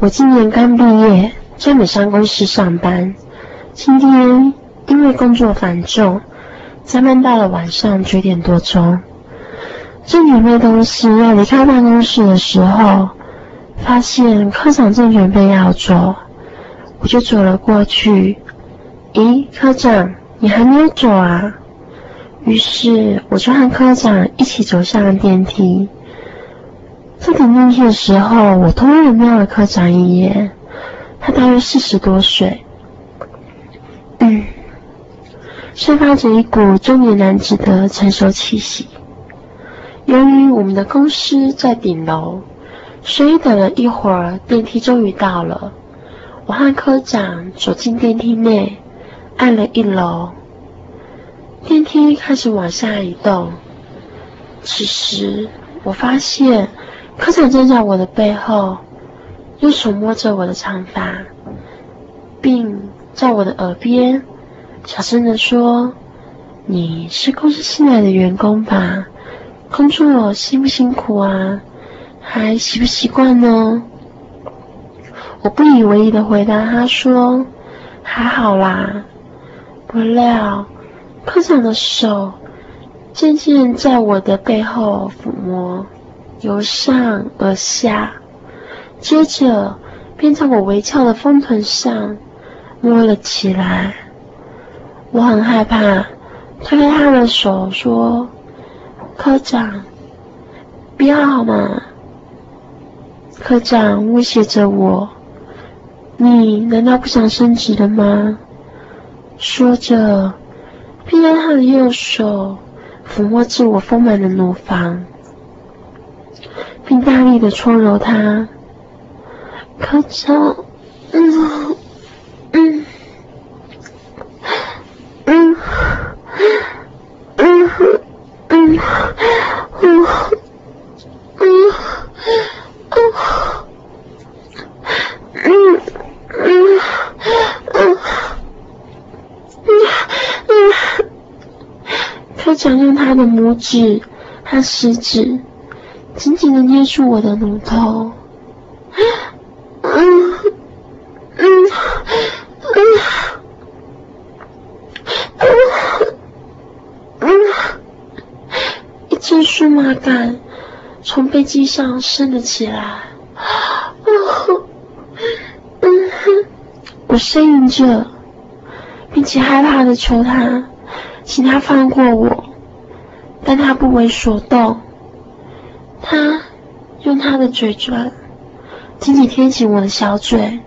我今年刚毕业，在美商公司上班。今天因为工作繁重，加班到了晚上九点多钟。正准备东西要离开办公室的时候，发现科长正准备要走，我就走了过去。咦，科长，你还没有走啊？于是我就和科长一起走向了电梯。在等电梯的时候，我突然瞄了科长一眼。他大约四十多岁，嗯，散发着一股中年男子的成熟气息。由于我们的公司在顶楼，所以等了一会儿，电梯终于到了。我和科长走进电梯内，按了一楼，电梯开始往下移动。此时，我发现。科长站在我的背后，用手摸着我的长发，并在我的耳边小声的说：“你是公司新来的员工吧？工作辛不辛苦啊？还习不习惯呢？”我不以为意的回答他说：“还好啦。”不料科长的手渐渐在我的背后抚摸。由上而下，接着便在我微翘的丰臀上摸了起来。我很害怕，推开他的手说：“科长，不要好吗？”科长威胁着我：“你难道不想升职了吗？”说着，并用他的右手抚摸着我丰满的乳房。并大力的搓揉它，科长，嗯嗯嗯嗯嗯嗯嗯嗯嗯嗯嗯，想用他的拇指和食指。紧紧的捏住我的乳头，嗯嗯嗯嗯嗯，一阵酥麻感从背脊上升了起来，嗯嗯，我呻吟着，并且害怕的求他，请他放过我，但他不为所动。他用他的嘴唇紧紧贴紧我的小嘴，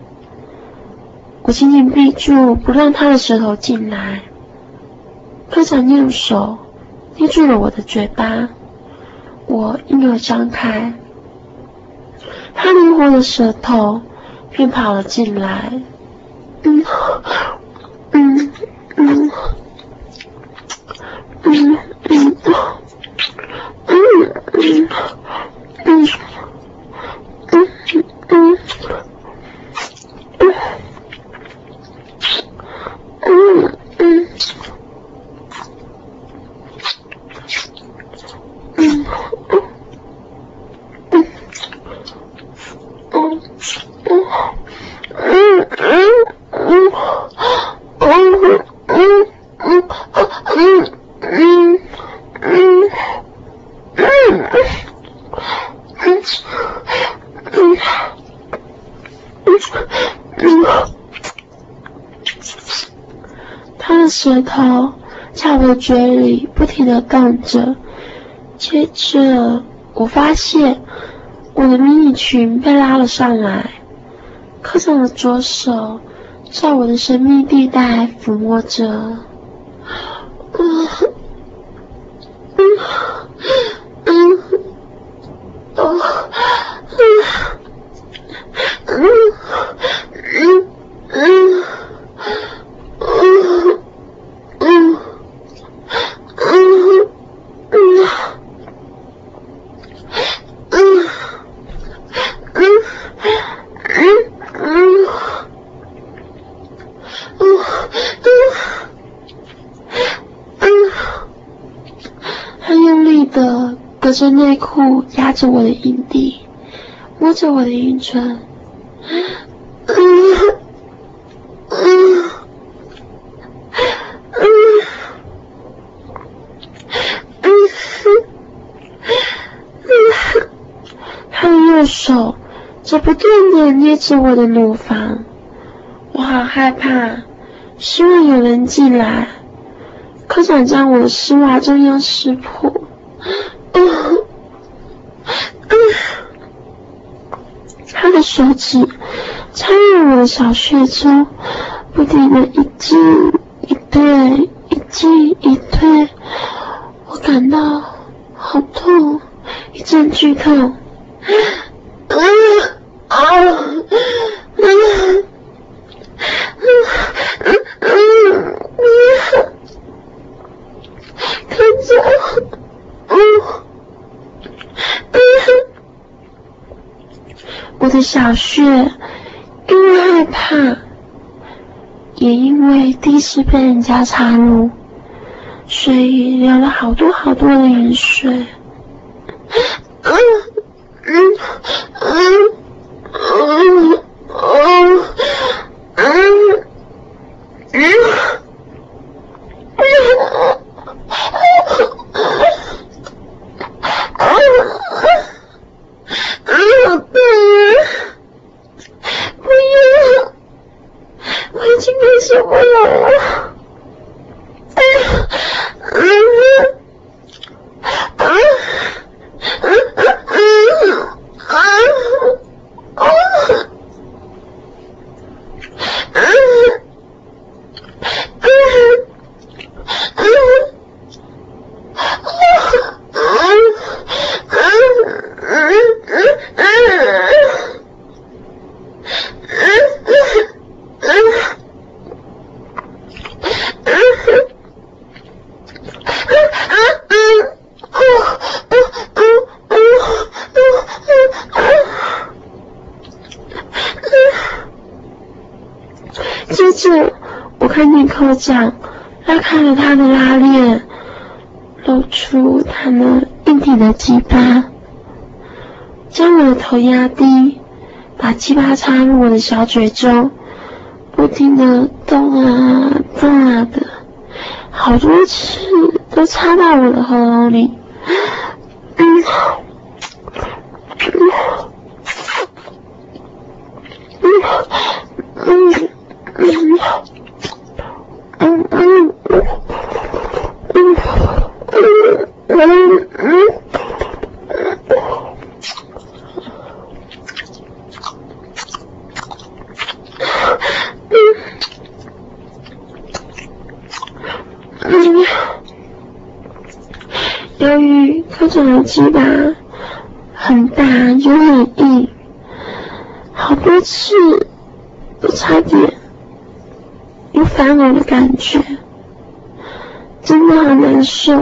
我紧紧闭住，不让他的舌头进来。科长用手捏住了我的嘴巴，我婴儿张开，他灵活的舌头便跑了进来。嗯嗯嗯嗯 Mm-hmm. 嗯。舌头在我嘴里不停的动着，接着我发现我的迷你裙被拉了上来，科长的左手在我的神秘地带抚摸着。的隔着内裤压着我的阴蒂，摸着我的阴唇，嗯，嗯，嗯，嗯，嗯哼，嗯哼，他的右手则不断的捏着我的乳房，我好害怕，希望有人进来，科长将我的丝袜中央撕破。他的手指插入我的小穴中，不停的一进一退，一进一退，我感到好痛，一阵剧痛。我的小穴因为害怕，也因为第一次被人家插入，所以流了好多好多的眼水。就我看见科长拉开了他的拉链，露出他那硬挺的鸡巴，将我的头压低，把鸡巴插入我的小嘴中，不停的动啊动啊的，好多次都插到我的喉咙里。嗯，嗯，嗯。嗯嗯嗯嗯嗯嗯嗯，由这只鸡巴很大又很硬，好多次都差点。有反我的感觉，真的好难受。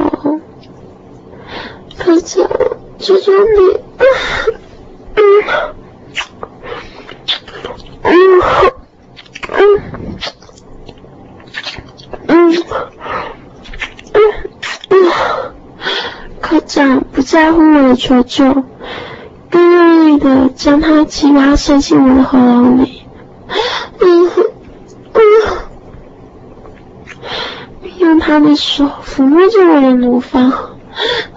可是，求求你，啊，嗯，嗯，嗯，嗯，嗯，科长不在乎我的求救，更用力的将他的鸡巴塞进我的喉咙里，嗯，嗯。用他的手抚摸着我的乳房，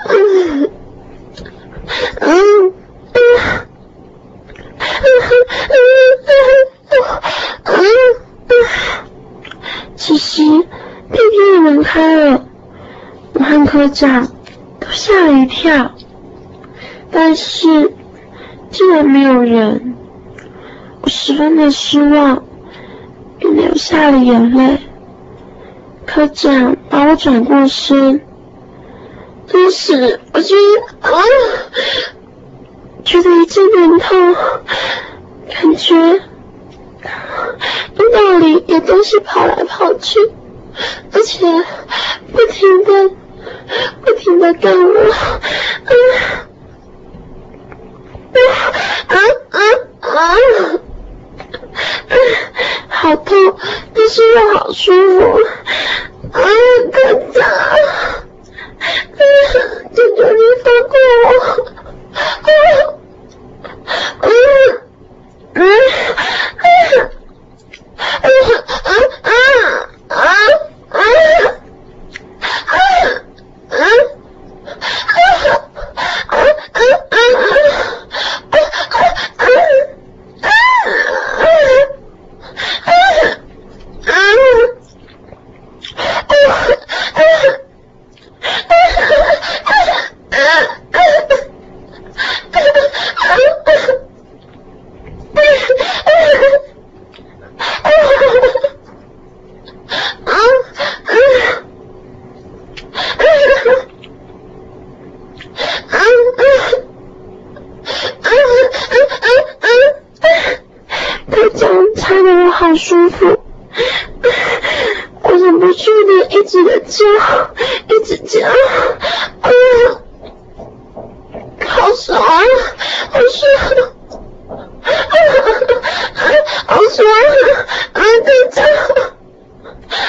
嗯嗯嗯嗯嗯嗯，其实屁屁门开了，我和科长吓了一跳，但是竟然没有人，我十分的失望，又流下了眼泪。科长把我转过身，当时我觉得啊，觉得一阵疼痛，感觉阴道里有东西跑来跑去，而且不停的、不停的干我，啊啊啊啊！好痛，但是又好舒服。好舒服，我忍不住的，一直的叫，一直叫，啊，好爽，好舒服，啊，好爽，啊，再叫，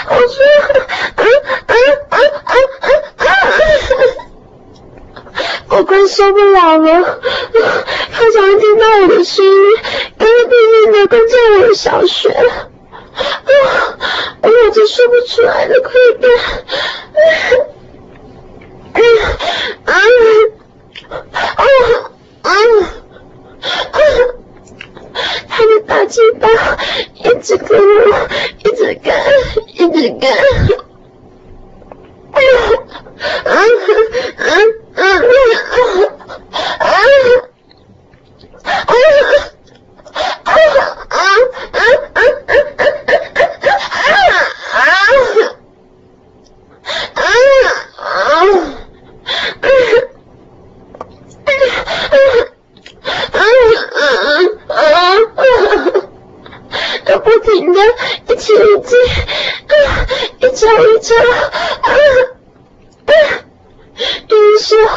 好舒服，啊啊啊啊啊啊！我快受不了了。小学了啊我有着说不出来的快乐啊啊啊啊啊他的大鸡巴一直跟我一直跟一直跟啊啊啊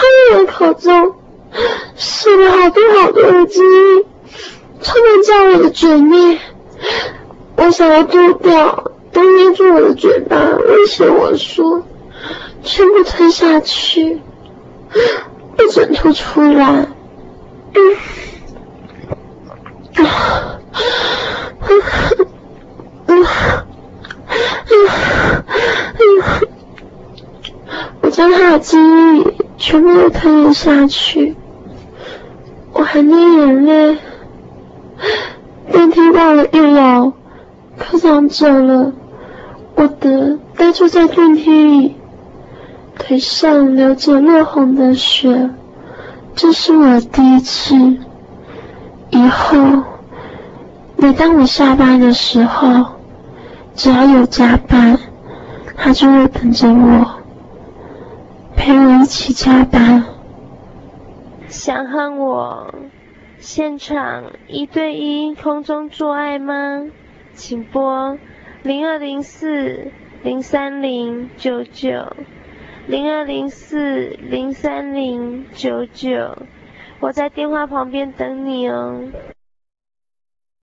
插入我口中，使了好多好多的精液，充满在我的嘴内。我想要丢掉，都捏住我的嘴巴，威胁我说：“全部吞下去，不准吐出来。”嗯，啊，嗯，嗯，我将他的记忆全部都吞了下去，我含着眼泪。电梯到了一楼。科长走了，我的呆坐在电梯里，腿上流着落红的血，这是我第一次。以后每当我下班的时候，只要有加班，他就会等着我，陪我一起加班。想和我现场一对一空中做爱吗？请拨零二零四零三零九九零二零四零三零九九，我在电话旁边等你哦。